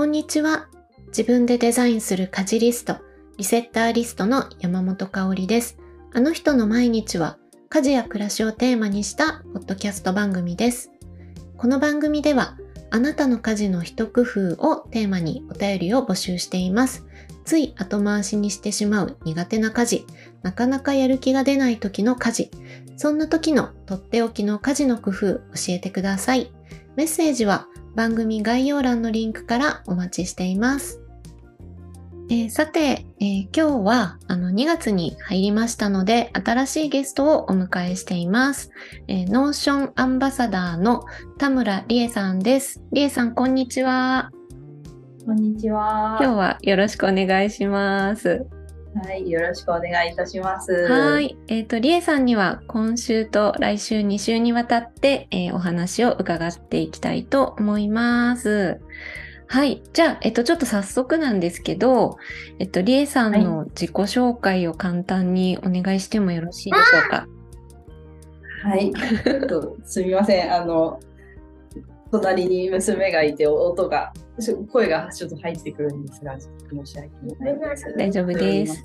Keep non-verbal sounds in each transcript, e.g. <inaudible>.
こんにちは。自分でデザインする家事リスト、リセッターリストの山本香里です。あの人の毎日は家事や暮らしをテーマにしたポッドキャスト番組です。この番組ではあなたの家事の一工夫をテーマにお便りを募集しています。つい後回しにしてしまう苦手な家事、なかなかやる気が出ない時の家事、そんな時のとっておきの家事の工夫教えてください。メッセージは番組概要欄のリンクからお待ちしています。えー、さて、えー、今日はあの2月に入りましたので、新しいゲストをお迎えしています。えー、 Notion アンバサダーの田村理恵さんです。理恵さん、こんにちは。こんにちは。今日はよろしくお願いします。はい、よろしくお願いいたします。はい、えっ、ー、と、りえさんには今週と来週2週にわたって、えー、お話を伺っていきたいと思います。はい。じゃあ、えっと、ちょっと早速なんですけど、えっと、りえさんの自己紹介を簡単にお願いしてもよろしいでしょうか？はい。ちょっと、すみません。あの、隣に娘がいて音が声がちょっと入ってくるんですが、申し訳ないです。大丈夫です。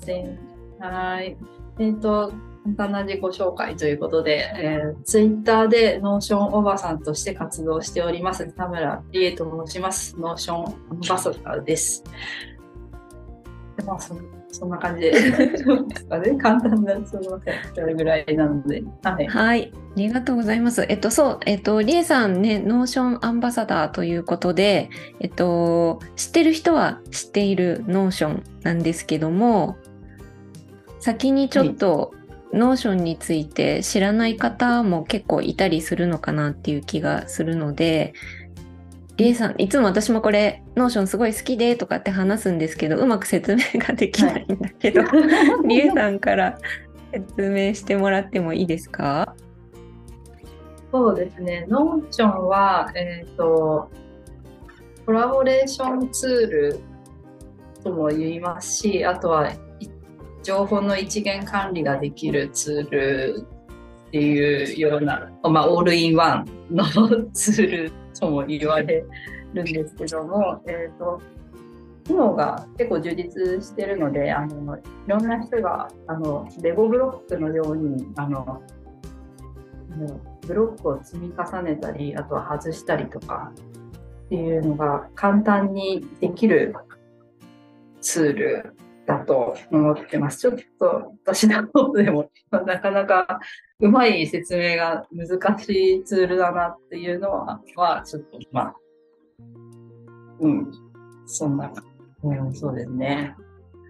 はい。えっ、ー、と、簡単な自己紹介ということで、えー、ツイッターで Notion おばさんとして活動しております、田村理恵と申します。 Notion アンバサダーです。まあ、そそんな感じでですかね。簡単な、すみません。それぐらいなので。はい。はい。ありがとうございます。えっと、そう、えっと、りえさんね、 Notion アンバサダーということで、えっと、知ってる人は知っている Notion なんですけども、先にちょっと、 Notion について知らない方も結構いたりするのかなっていう気がするので、リエさん、いつも私もこれ、 Notion すごい好きでとかって話すんですけど、うまく説明ができないんだけど、はい、リエさんから <laughs> 説明してもらってもいいですか？そうですね、 Notion は、えっ、ー、と、コラボレーションツールとも言いますし、あとは情報の一元管理ができるツールっていうような、まあ、オールインワンのツールとも言われるんですけども、えーと、機能が結構充実してるのであのいろんな人があのレゴブロックのようにあのブロックを積み重ねたりあとは外したりとかっていうのが簡単にできるツールだと思ってます。ちょっと私の方でもなかなかうまい説明が難しいツールだなっていうのは、はちょっとまあ、うん、そんな、うん、そうですね。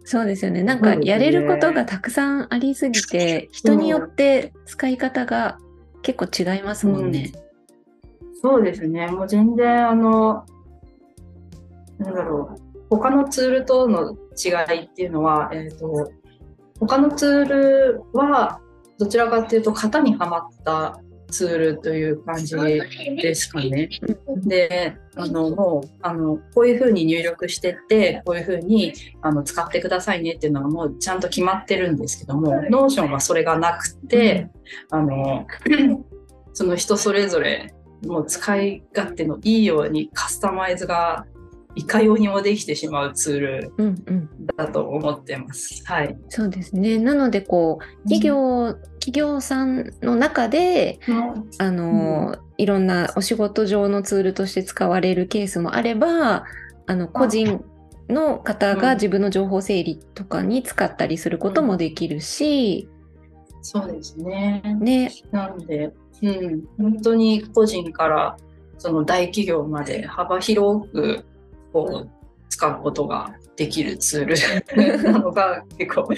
そうですよね。なんかやれることがたくさんありすぎて、人によって使い方が結構違いますもんね。うん、そうですね。もう全然あの、なんだろう。他のツールとの違いっていうのは、えーと、他のツールはどちらかっていうと型にはまったツールという感じですかね。で、あの、もう、あの、こういうふうに入力してって、こういうふうにあの使ってくださいねっていうのがもうちゃんと決まってるんですけども、 Notion はそれがなくて、あの、その人それぞれもう使い勝手のいいようにカスタマイズがいかようにもできてしまうツールだと思ってます。うんうん、はい。そうですね。なのでこう企業、うん、企業さんの中で、うん、あの、いろんなお仕事上のツールとして使われるケースもあれば、あの個人の方が自分の情報整理とかに使ったりすることもできるし、そうですね。ね。なんで、うん、本当に個人からその大企業まで幅広くこう使うことができるツールなのが結構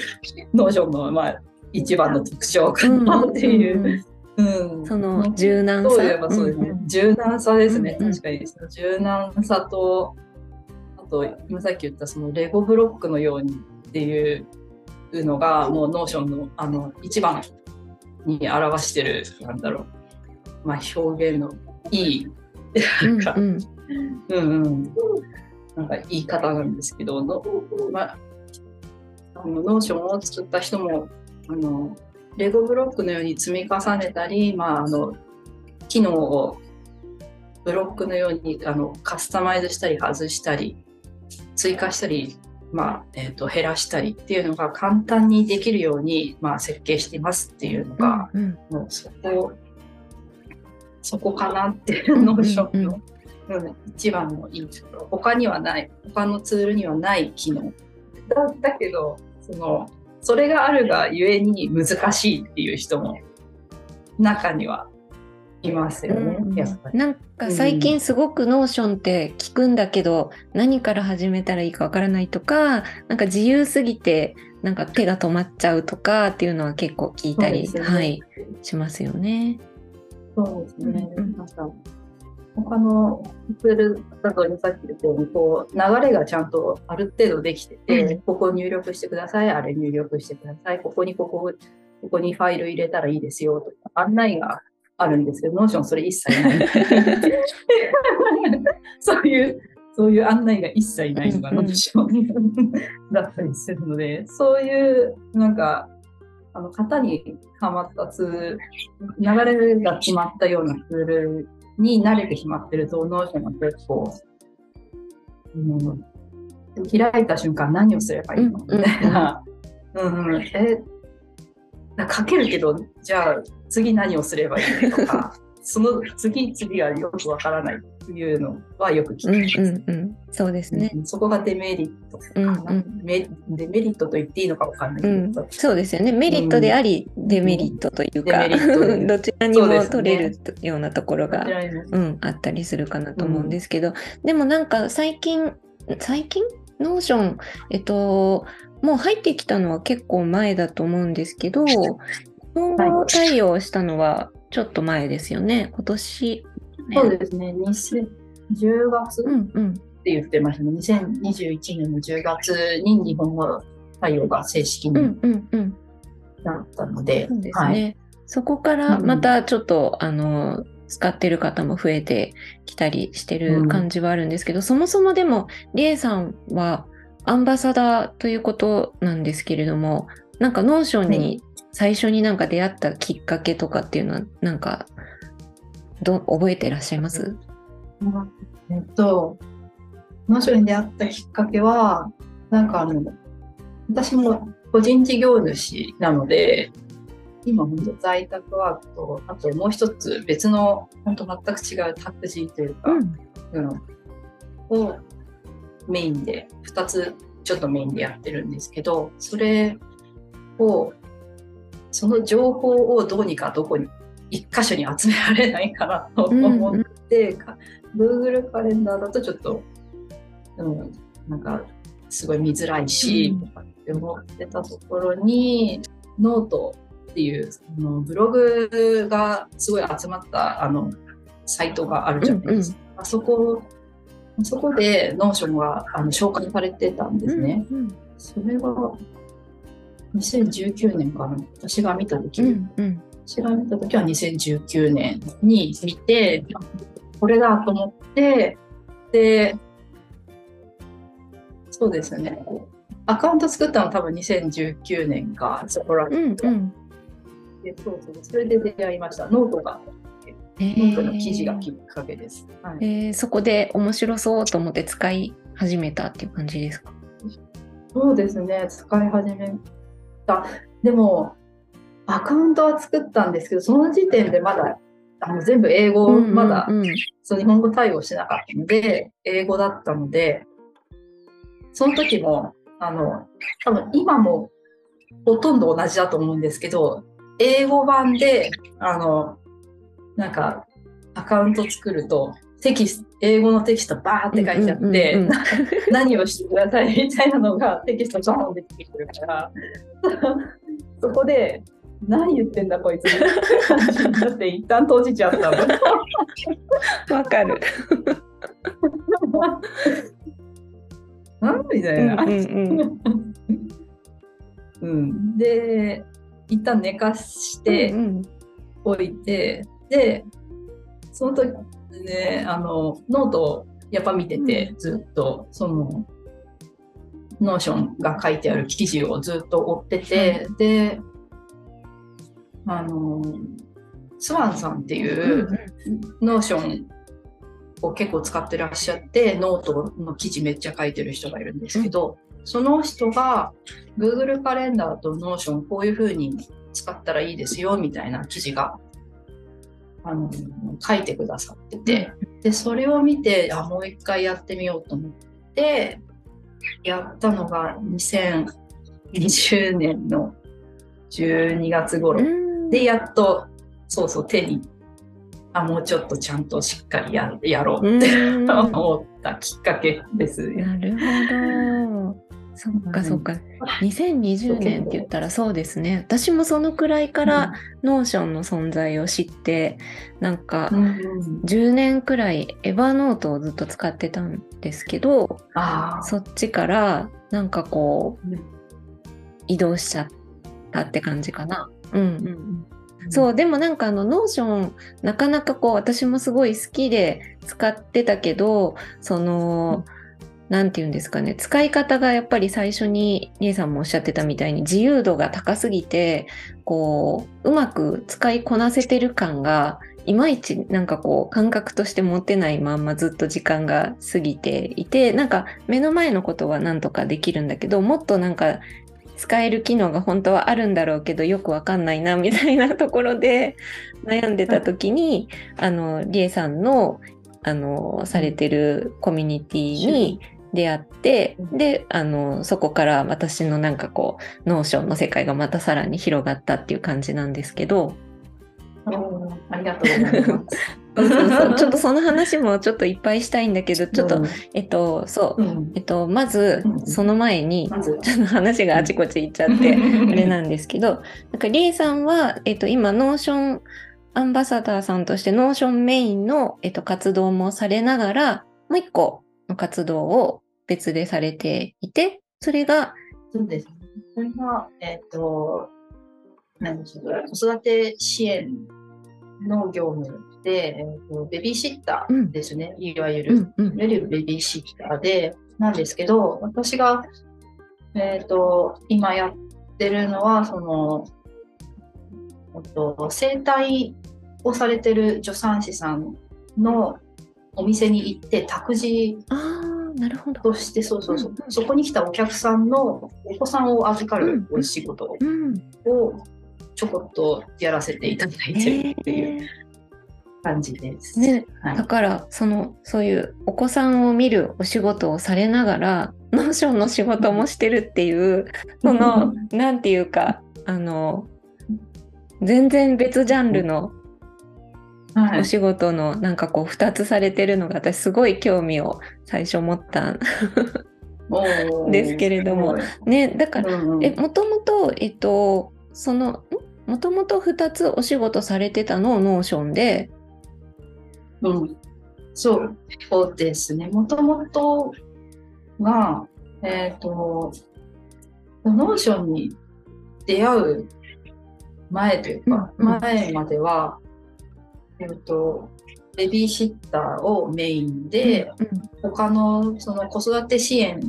Notion のまあ一番の特徴かなっていう。うん、その柔軟さ？そういえばそうですね。柔軟さですね。確かに。その柔軟さと、あと、今さっき言ったそのレゴブロックのようにっていうのが、もう Notion のあの一番に表してる、なんだろう、まあ、表現のいい、なんか、うん、<laughs> うん、うんなんか言い方なんですけど、のまあ、あの Notion を作った人もあのレゴブロックのように積み重ねたり、まあ、あの機能をブロックのようにあのカスタマイズしたり外したり追加したり、まあえー、と減らしたりっていうのが簡単にできるように、まあ、設計していますっていうのが、うんうん。もうそこそこかなっていう Notion の、うん一番のいいところ他にはない他のツールにはない機能だだけどそのそれがあるがゆえに難しいっていう人も中にはいますよね、うんやっぱり。なんか最近すごくノーションって聞くんだけど、何から始めたらいいかわからないとかなんか自由すぎてなんか手が止まっちゃうとかっていうのは結構聞いたり、ねはい、しますよね。そうですね。うんなんか他のツールだとさっき言ったようにこう流れがちゃんとある程度できてて、うん。ここ入力してください、あれ入力してください、ここにここここにファイル入れたらいいですよとか案内があるんですけど、 Notion それ一切ない。<laughs> そういうそういう案内が一切ないのが Notion だったりするので、そういうなんかあの型にはまったツール、流れが決まったようなツールに慣れてしまってると、 Notion が結構、うん、開いた瞬間何をすればいいのみたいな。うんうん、え、書けるけど、じゃあ次何をすればいいのとか、その次々がよくわからないっていうのはよく聞うんきます。うんうん、そうですね。うんそこがデメリットかな、うんうんメデメリットと言っていいのかわかんないけうん。ど、、そうですよね。メリットであり、デメリットというか、デメリットで <laughs> どちらにも取れるようなところが、こちらにもうん、あったりするかなと思うんですけど、でもなんか最近、最近？ Notion、えっと、もう入ってきたのは結構前だと思うんですけど、日本語対応したのはちょっと前ですよね。今年。そうですね、2010月っうんうん。て言ってましたね、2021年の10月に日本語対応が正式にうんうんうん。なったので、そうですね。はい、そこからまたちょっと、あの、使ってる方も増えてきたりしてる感じはあるんですけど、そもそもでも、リエさんはアンバサダーということなんですけれども、なんか Notion に最初になんか出会ったきっかけとかっていうのは、なんか、ど覚えてらっしゃいます？えっと、 Notion に出会ったきっかけは、なんかあの、私も個人事業主なので、今本当在宅ワークと、あともう一つ別の本当全く違う託児というか、ん。うんをメインで、2つちょっとメインでやってるんですけど、それを、その情報をどうにかどこに、一箇所に集められないかなと思って、か Google カレンダーだとちょっと、うん、なんかすごい見づらいし、うんとかって思ってたところに、ノートっていうあのブログがすごい集まったあのサイトがあるじゃないですか。あそこそこで Notion があの紹介されてたんですね。うんそれが2019年かな。私が見た時、うんうん。私が見た時は2019年に見て、これだと思って、で、そうですね。アカウント作ったのは多分2019年か、そこらうんうん。で、そうそう、それで出会いました。ノートが、えノートの記事がきっかけです。はい。えー。そこで面白そうと思って使い始めたっていう感じですか？そうですね、使い始めた。でも、アカウントは作ったんですけど、その時点でまだあの全部英語、うんうんうんまだそう日本語対応してなかったので、英語だったので、その時も、あの、多分今もほとんど同じだと思うんですけど、英語版で、あの、なんか、アカウント作ると、テキスト、英語のテキストバーって書いてあって、うんうんうんうん何をしてくださいみたいなのがテキストバーンで出てくるから、<laughs> そこで、何言ってんだこいつみたいな感じになって一旦閉じちゃったの。<laughs> わかる。<laughs> なんみたいな。うんうんうん、で一旦寝かしてうんおいて、でその時ねあのノートをやっぱ見てて、ずっとその Notion が書いてある記事をずっと追ってて、であのスワンさんっていう、 Notionを結構使ってらっしゃってノートの記事めっちゃ書いてる人がいるんですけど、その人が Google カレンダーと Notion こういう風に使ったらいいですよみたいな記事があの書いてくださってて、でそれを見てあもう一回やってみようと思ってやったのが2020年の12月頃。でやっとそうそう手にあもうちょっとちゃんとしっかりややろうって <laughs> 思ったきっかけですなるほど。そっかそっか。2020年って言ったらそうですね。私もそのくらいから Notion の存在を知って、なんか10年くらい Evernote をずっと使ってたんですけど、あそっちからなんかこううん移動しちゃったって感じかな。うん。うんそうでもなんかあの Notion なかなかこう私もすごい好きで使ってたけどその何て言うんですかね。使い方がやっぱり最初にリエさんもおっしゃってたみたいに自由度が高すぎてこううまく使いこなせてる感がいまいちなんかこう感覚として持てないまんまずっと時間が過ぎていてなんか目の前のことはなんとかできるんだけどもっとなんか使える機能が本当はあるんだろうけどよくわかんないなみたいなところで悩んでた時に、あのリエさんのあのされてるコミュニティに出会って、うん。であのそこから私のなんかこう Notion の世界がまたさらに広がったっていう感じなんですけど。うんありがとうございます。<laughs> そうそうそうちょっとその話もちょっといっぱいしたいんだけどちょっと、えっとそう、うん、えっとまずうん。その前にまず。ちょっと話があちこち行っちゃって。<laughs> あれなんですけど、なんかリエさんは、えっと、今、 Notion アンバサダーさんとして、 Notion メインの、えっと、活動もされながら、もう一個の活動を別でされていて、それが、そうですね。それが、えっ、と、何でしょう、子育て支援の業務で、えーとベビーシッターですね、いわゆる。うんうんいわゆるベビーシッターで、なんですけど、私が、えっ、と、今やってるのは、その、えっと、整体をされてる助産師さんのお店に行って、託児なるほど。として、そうそうそううんうんそこに来たお客さんのお子さんを預かるうんお仕事うん。をちょこっとやらせていただいてるっていう感じです。ね、はいだから、その、そういうお子さんを見るお仕事をされながら、 Notion の仕事もしてるっていう、その、なんていうか、あの、全然別ジャンルのはいお仕事のなんかこう2つされてるのが私すごい興味を最初持ったですけれども。ねだからえもともとえっとそのん？もともと2つお仕事されてたのを Notion で？うん、そうそうですね。もともとが、えっ、と、 Notion に出会う前というか、前までは、えっ、と、ベビーシッターをメインで、他のその子育て支援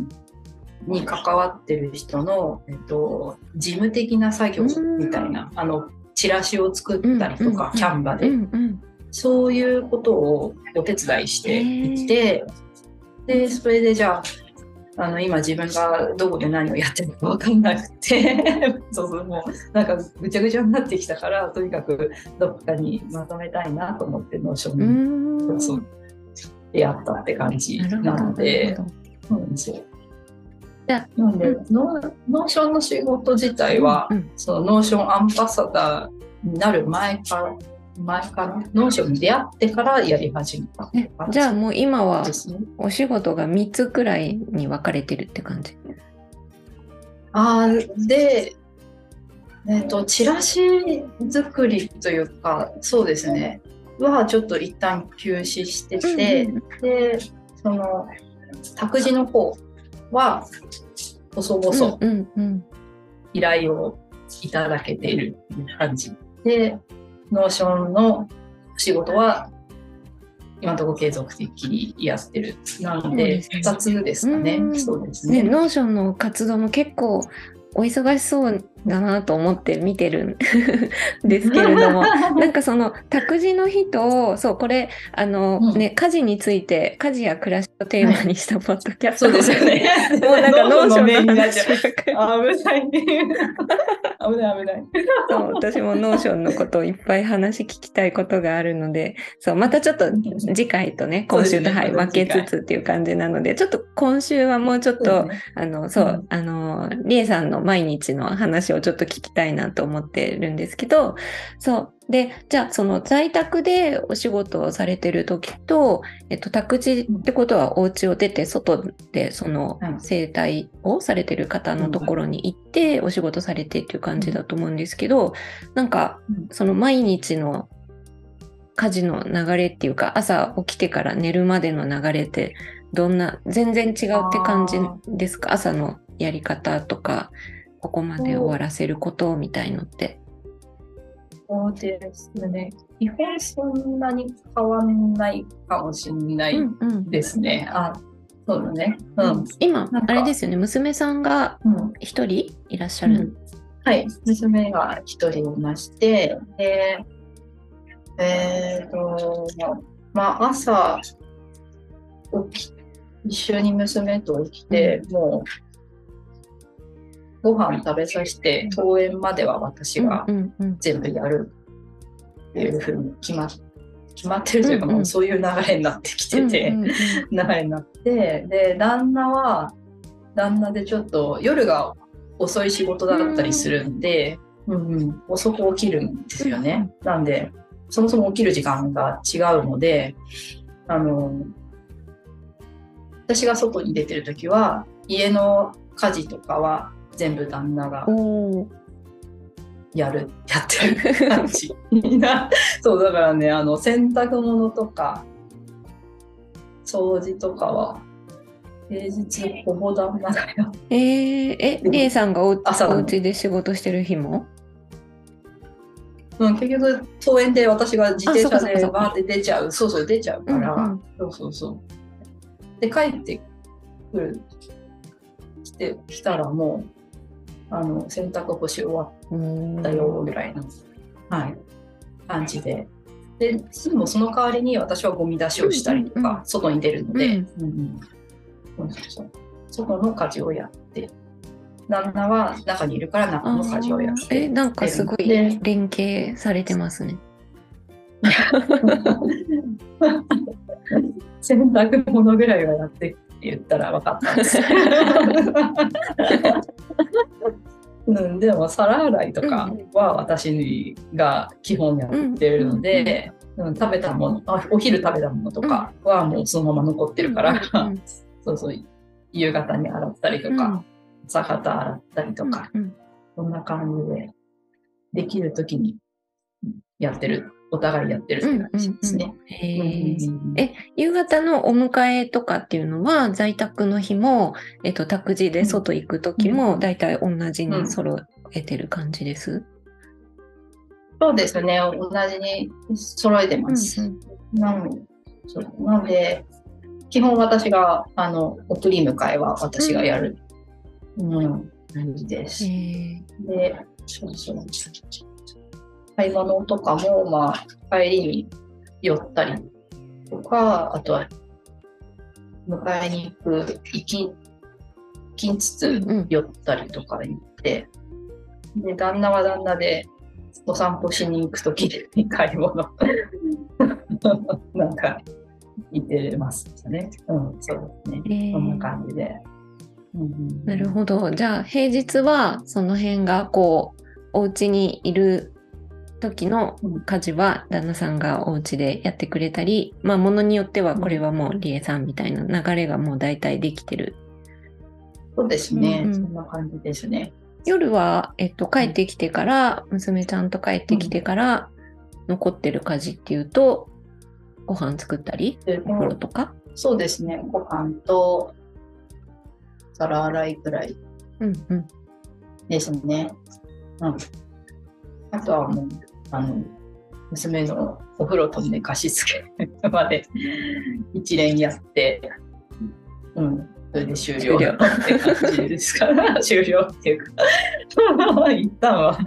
に関わってる人の、えっと、事務的な作業みたいな、あのチラシを作ったりとか、うんキャンバで、うんうん。そういうことをお手伝いしていて、でそれでじゃああの今自分がどこで何をやってるか分かんなくて。<laughs> そうそうもうなんかぐちゃぐちゃになってきたからとにかくどっかにまとめたいなと思って Notion にうん。そう出会ったって感じなので。そうなんですよ。じゃなんで、うノー Notion の仕事自体は、うんその Notion アンバサダーになる前から、前から、 Notion に出会ってからやり始めた。じじゃあもう今は。お仕事が3つくらいに分かれてるって感じ？あーで、えっ、と、チラシ作りというか、そうですね、はちょっと一旦休止してて、うんで、その、託児の方は、細々、うんうん依頼をいただけている感じ。で、 Notion の仕事は今のところ継続的にやってる。なので、そうですね2つですかね。うんそうですね、ね。ノーションの活動も結構お忙しそうだなと思って見てるん <laughs> ですけれども <laughs> なんかその託児の日とそうこれあの、うん、ね家事について家事や暮らしをテーマにしたポッドキャスト、ですよね。<laughs> もうなんか Notion の話危ない。危ない危ない。そう私も Notion のことをいっぱい話聞きたいことがあるのでそうまたちょっと次回とね今週と、はい、分けつつっていう感じなのでちょっと今週はもうちょっと、ね、あのそう、うん、あのりえさんの毎日の話をちょっと聞きたいなと思ってるんですけどそう。でじゃあその在宅でお仕事をされてる時と、えっと、託児ってことはお家を出て外でその整体をされてる方のところに行ってお仕事されてっていう感じだと思うんですけどなんかその毎日の家事の流れっていうか朝起きてから寝るまでの流れってどんな全然違うって感じですか？朝のやり方とかここまで終わらせることみたいのって。そうですね。基本そんなに変わんないかもしれないですね。うんうん、あそうだね。うん、今、あれですよね、娘さんが一人いらっしゃる、うん、はい、娘が一人いまして、でえっ、ー、と、まあ、朝起き、一緒に娘と起きて、もう、ご飯食べさせて登園までは私が全部やる。っていうふうに決ま決まってるというか、もうそういう流れになってきてて、流れになってで旦那は旦那でちょっと夜が遅い仕事だったりするんで、うんうん、遅く起きるんですよね。なんでそもそも起きる時間が違うのであの私が外に出てる時は家の家事とかは全部旦那がやるやってる感じ。<laughs> な。そうだからねあの洗濯物とか掃除とかは平日ほぼ旦那がやえー、えりえさんがおお家で仕事してる日も？うん、結局登園で私が自転車でバーって出ちゃう。そうそう出ちゃうから、うんうん、そうそうそう。で帰ってくる来てきたらもうあの洗濯干し終わったよぐらいの、はい、感じで。で、でもその代わりに私はゴミ出しをしたりとか、外に出るので、外の家事をやって、旦那は中にいるから中の家事をやって。え、なんかすごい連携されてますね。<laughs> 洗濯物ぐらいはやって言ったら分かったんです。<laughs> うん、でも皿洗いとかは私が基本やってるので、うん、食べたものあお昼食べたものとかはもうそのまま残ってるから、<laughs> そうそう夕方に洗ったりとか、朝方洗ったりとか、そんな感じでできる時にやってるお互いやってるって感じですね。え、夕方のお迎えとかっていうのは、在宅の日も、えっと、託児で外行く時も、だいたい同じに揃えてる感じです、うんうん、そうですね、同じに揃えてます。うんうん、なそうなんで、基本私が、あの、送り迎えは私がやる、うん、感じです。で、そうそう。買い物とかも、まあ、帰りに寄ったりとか、あとは、迎えに行く、行き、行きつつ寄ったりとかに行って、うんうん、で、旦那は旦那で、お散歩しに行くときに買い物 <laughs> なんか、行ってますね。うん、そうですね。えー、こんな感じで。うん、なるほど。じゃあ、平日はその辺がこう、お家にいる時の家事は旦那さんがお家でやってくれたり、まあものによってはこれはもう理恵さんみたいな流れがもう大体できてる。そうですね、うんうん、そんな感じですね。夜は、えっと、帰ってきてから、娘ちゃんと帰ってきてから、残ってる家事っていうと、ご飯作ったり、お風呂とか？そうですね、ご飯と皿洗いくらい。ですね。うん、うん、あとはもうあの娘のお風呂と寝かしつけまで一連やって、うん、それで終了。って感じですか。ら、<laughs> 終了っていうか、一旦は、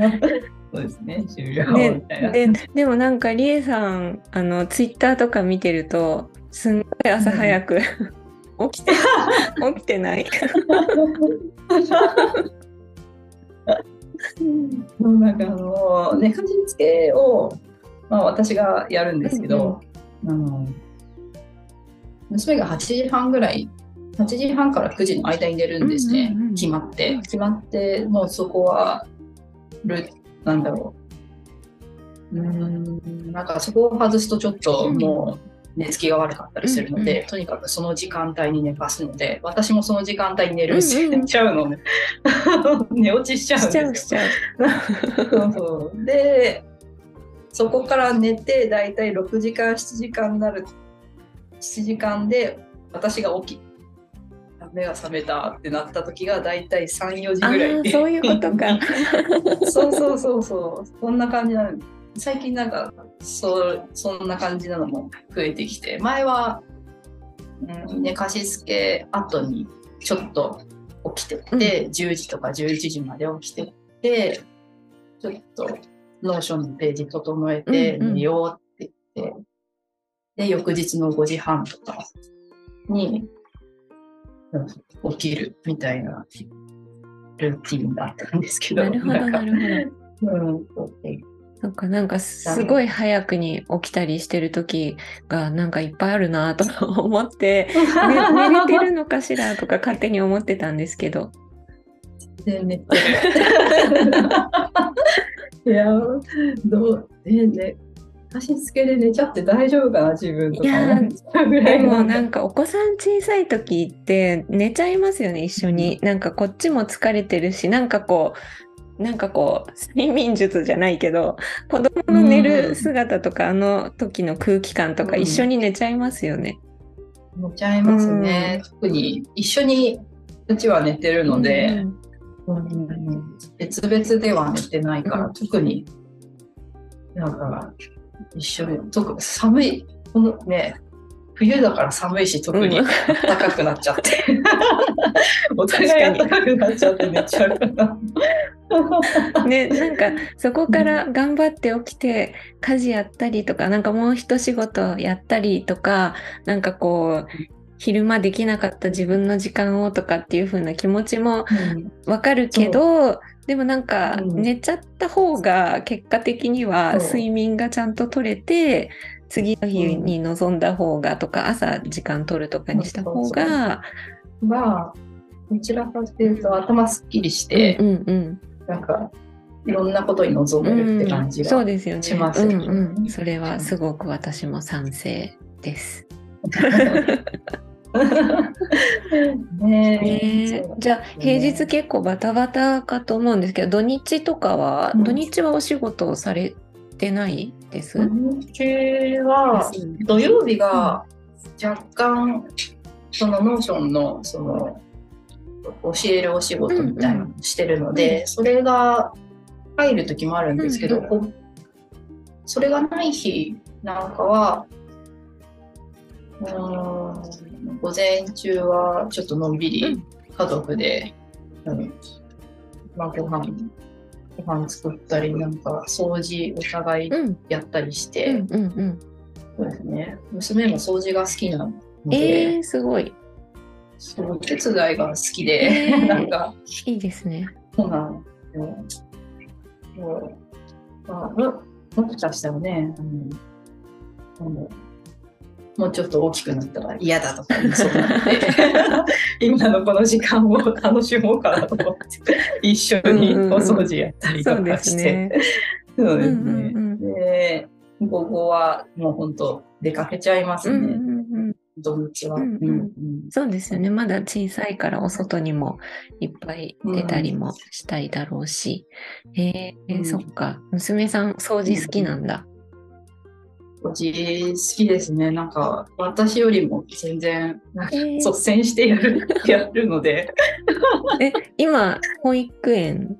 そうですね、終了みたいな。ででもなんかりえさんあのツイッターとか見てるとすんごい朝早く、<laughs> 起きて <laughs> 起きてない。もうなんかあの寝かしつけを、まあ、私がやるんですけど、あの娘が8時半ぐらい8時半から9時の間に寝るんですね、うんうんうん決まって。決まってもうそこはルなんだろう。うーんなんかそこを外すとちょっともう寝つきが悪かったりするので、うんとにかくその時間帯に寝かすので私もその時間帯に寝るうんし、うん。寝ちゃうのね。<laughs> 寝落ちしちゃうんしですよ。ちゃうしちゃう。そうそう。でそこから寝てだいたい6時間7時間になる7時間で私が起き目が覚めたってなった時がだいたい34時あぐらい。ーそういうことか。<laughs> そうそうそうそう。そんな感じなの最近なんかそうそんな感じなのも増えてきて。前は、うん、寝かしつけ後にちょっと起きてて、10時とか11時まで起きててちょっと Notion のページ整えてうんうん。寝ようって言って、で翌日の5時半とかに、うん起きるみたいなルーティンだったんですけど。なるほどなんかなるほど。うん、そっかなんかすごい早くに起きたりしてる時がなんかいっぱいあるなと <laughs> 思って、<laughs> ね、寝れてるのかしらとか勝手に思ってたんですけど。で寝てる。<laughs> いや、どう、ね、ね、足つけで寝ちゃって大丈夫かな、自分とかでもなんかお子さん小さい時って寝ちゃいますよね一緒に。なんかこっちも疲れてるしなんかこうなんかこう睡眠術じゃないけど子供の寝る姿とか、あの時の空気感とかうん一緒に寝ちゃいますよね。寝ちゃいますね。特に一緒にうちは寝てるので、うんうん別々では寝てないから、うん特になんか一緒に特に寒いこのね冬だから寒いし特にうん。暖かくなっちゃって。<laughs> お互い暖かくなっちゃって寝ちゃうから。ね、なんかそこから頑張って起きて家事やったりとかなんかもう一仕事やったりとかなんかこう昼間できなかった自分の時間をとかっていう風な気持ちもわかるけどでもなんかうん。寝ちゃった方が結果的には睡眠がちゃんと取れて次の日に臨んだ方がとか朝時間取るとかにした方がはどちらかというと頭すっきりして、うんうんうんなんかいろんなことに臨めるって感じうんそうが。ですよね。しますうんうん。それはすごく私も賛成です。<laughs> ねねじゃあ平日結構バタバタかと思うんですけど土日とかは、うん土日はお仕事をされてないです、土日は土曜日が若干その Notion のその教えるお仕事みたいなのをしてるので、うんそれが入る時もあるんですけど、それがない日なんかはうーん午前中はちょっとのんびりうん家族で、うん。まあ、ご飯ご飯作ったりなんか掃除お互いうんやったりして、うんうんうん。そうですね。娘も掃除が好きなので、えー、すごい。その手伝いが好きで、えー <laughs> なんか、いいですね。そうなんですよ。そうまあ、ももしかしたらね、うんもうちょっと大きくなったら嫌だとか言いそうなので、<laughs> 今のこの時間を楽しもうかなと思って、一緒にお掃除やったりとかして。ね。そうですね。で、午後はもう本当出かけちゃいますね。うんうんうん。土日は。うんうんうんそうですよね。まだ小さいからお外にもいっぱい出たりもしたいだろうし。えーうんそっか。娘さん掃除好きなんだ。掃除好きですね。なんか私よりも全然率先してやるやるので、え、今、保育園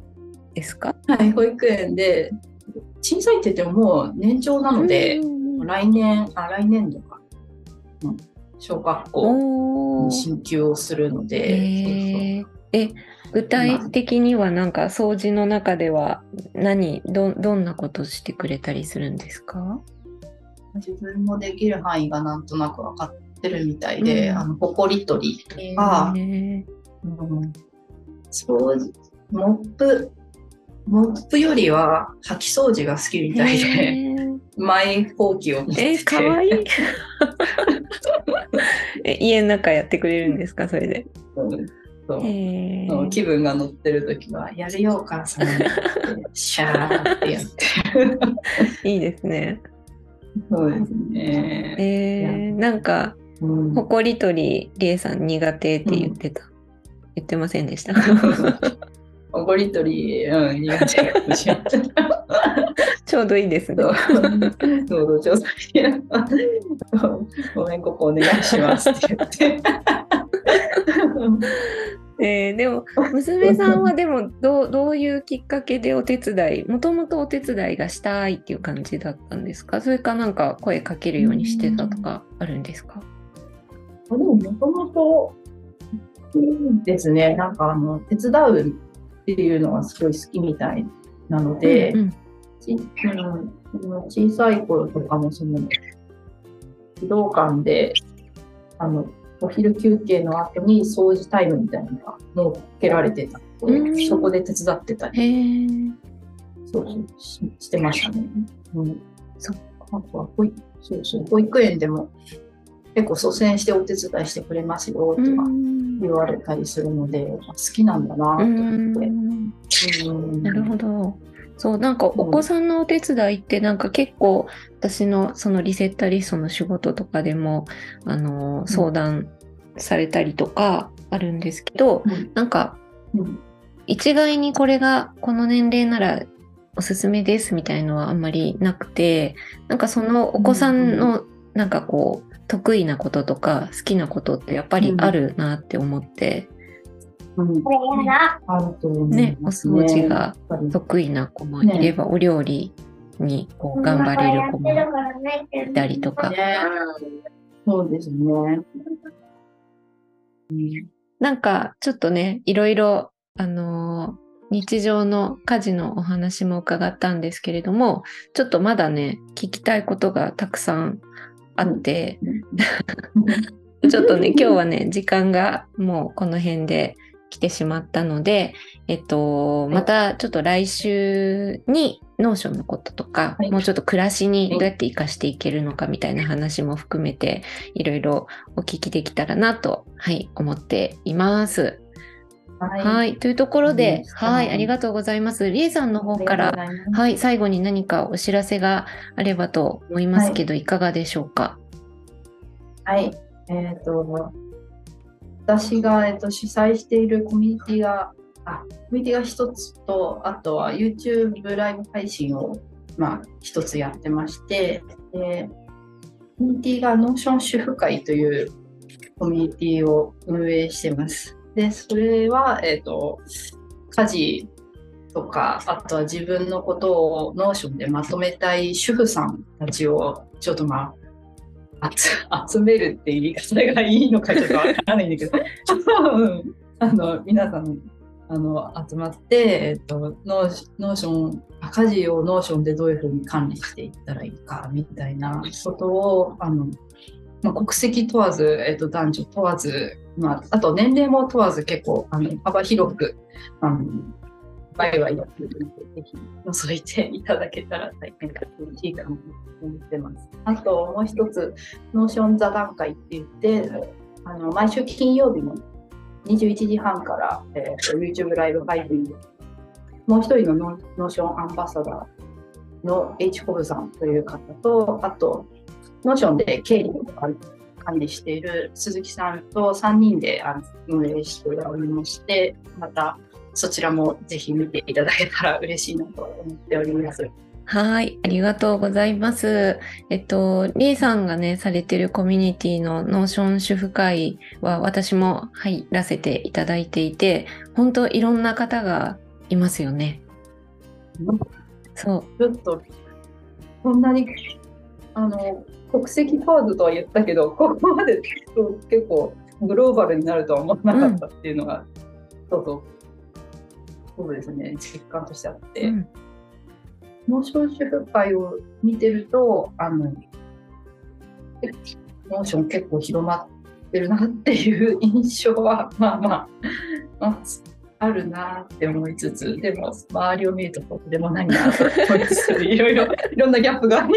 ですか？はい、保育園で小さいって言ってももう年長なので、来年あ来年度か、うん。小学校おに進級をするので、そうそう。へーえ、具体的にはなんか掃除の中では何、ど、どんなことしてくれたりするんですか？自分のできる範囲がなんとなく分かってるみたいで、うん。あの、ほこり取りとか、へー。うん掃除、モップ、モップよりは掃き掃除が好きみたいへで、ー。マイほうきを持って。えて、かわいい。<laughs> え家の中やってくれるんですか？それで。うんそう。へー。気分が乗ってる時は、やるよ、お母さん。<laughs> シャーってやって。いいですね。そうですね。えー、なんか、うんほこり取り、りえさん苦手って言ってた。言ってませんでした。<laughs> おごりとり、うん、苦手かもしれない。ちょうどいいですねそ。う、そう、調査ごめん、ここお願いしますって言って。えーでも娘さんはでもどう <laughs> どういうきっかけでお手伝いもともとお手伝いがしたいっていう感じだったんですか？それかなんか声かけるようにしてたとかあるんですか？でも、もともと、ですね、なんか、あの、手伝うっていうのがすごい好きみたいなので、うんうん。ち小さい頃とかもその児童館であのお昼休憩の後に掃除タイムみたいなのが設けられてた。のうん。でそこで手伝ってたり。そうそう。ししてましたね。うん、そっあとは保育そうそう。保育園でも結構率先してお手伝いしてくれますよとか言われたりするので、好きなんだなと思って。うん。なるほど。そうなんかお子さんのお手伝いってなんか結構私のそのリセッタリストの仕事とかでもあの相談されたりとかあるんですけど、うん。なんかうん。一概にこれがこの年齢ならおすすめですみたいのはあんまりなくてなんかそのお子さんのなんかこう得意なこととか好きなことってやっぱりあるなって思って、うんあると思いね。お掃除が得意な子もいれば、お料理にこう頑張れる子もいたりとか、ね。そうですね。うんなんかちょっとねいろいろあのー日常の家事のお話も伺ったんですけれどもちょっとまだね聞きたいことがたくさんあって、<laughs> ちょっとね今日はね時間がもうこの辺で来てしまったのでえっとまたちょっと来週に Notion のこととか、はいもうちょっと暮らしにどうやって生かしていけるのかみたいな話も含めていろいろお聞きできたらなと、はい、思っています。はいはい、というところいいではい、ありがとうございます。りえさんの方かあら、はい、最後に何かお知らせがあればと思いますけど、い、かがでしょうか？はい。えっ、と、私が、えっと主催しているコミュニティが、あ、コミュニティが一つと、あとは YouTube ライブ配信を、まあ、一つやってまして、でコミュニティが Notion 主婦会というコミュニティを運営してます。で、それは、えっ、と、家事とか、あとは自分のことを Notion でまとめたい主婦さんたちを、ちょっとまあ、集めるって言い方がいいのかちょっとわからないんだけど、<laughs> あの皆さんあの集まって、えっと、ノーションあ家事を Notion でどういうふうに管理していったらいいかみたいなことをあの、まあ、国籍問わず、えっと、男女問わず、まあ、あと年齢も問わず結構あの幅広くあのワイワイやってるので、ぜひ覗いていただけたら大変嬉しいかなと思ってます。あともう一つ、 Notion 座談会って言って、あの毎週金曜日の21時半から、えーと YouTube ライブ配信で、もう一人のノー Notion アンバサダーの H コブさんという方と、あと、 Notion で経理を管理している鈴木さんと3人であの運営しておりまして、またそちらもぜひ見ていただけたら嬉しいなと思っております。はい、ありがとうございます。えっと、りえさんがね、されてるコミュニティの Notion 主婦会は私も入らせていただいていて、本当いろんな方がいますよね。そう。ちょっと、そんなに、あの、国籍問わずとは言ったけど、ここまで結構、グローバルになるとは思わなかったっていうのが、そうそうそうですね。実感としてあって、うん。モーション主婦会を見てるとあのモーション結構広まってるなっていう印象は <laughs> まあまあ、まあ、あるなって思いつつでも周りを見るとそうでもないなと思いつつ <laughs> いろいろいろんなギャップがある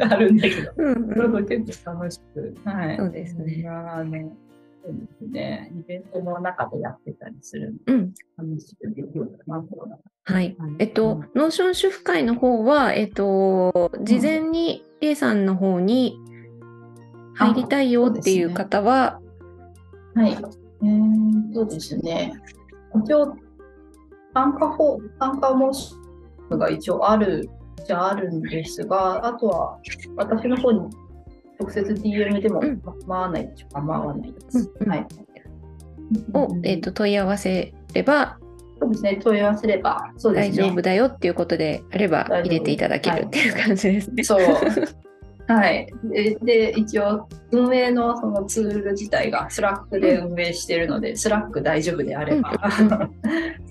あるんだけど。うんうん。結構楽しく、はい。そうですね。まあね、そうですね。イベントの中でやってたりするうんの楽しくできるかなと。はいはい。えっと、 Notion 主婦会の方は、えっと、事前に A さんの方に入りたいよっていう方は、はい。えー、そうですね。一応、参加法、参加申し込みが一応あるじゃあるんですが、あとは私の方に直接 DM でもうん構わないでしょ？うか、構わないです。うんうんはい。を、えっと、問い合わせればそうですね、問い合わせれば、そうですね。大丈夫だよっていうことであれば入れていただけるっていう感じですね。そう。<laughs> はい。で、で一応、運営のそのツール自体が Slack で運営しているので、 Slack 大丈夫であれば。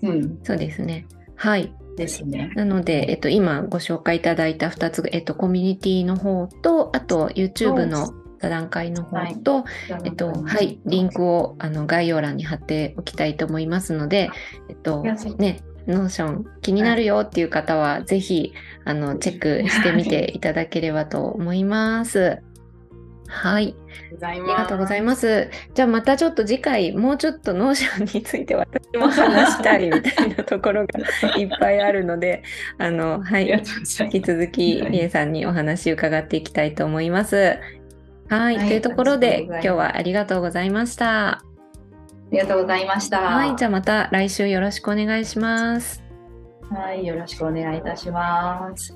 うん、そうですね。はい。ですね。なので、えっと、今ご紹介いただいた2つ、えっと、コミュニティの方と、あと YouTube の座談会の方と、えっと、はい、リンクをあの概要欄に貼っておきたいと思いますので、えっと、ね、 Notion 気になるよっていう方は、ぜひ、あの、チェックしてみていただければと思います。はい、ありがとうございます。じゃあまたちょっと次回、もうちょっと Notion について私も <laughs> 話したいみたいなところがいっぱいあるので、<laughs> あの、はい、い引き。続き、はいりえさんにお話伺っていきたいと思います。はい、はいというところで今日はありがとうございました。ありがとうございました。はい、じゃあまた来週よろしくお願いします。はい、よろしくお願いいたします。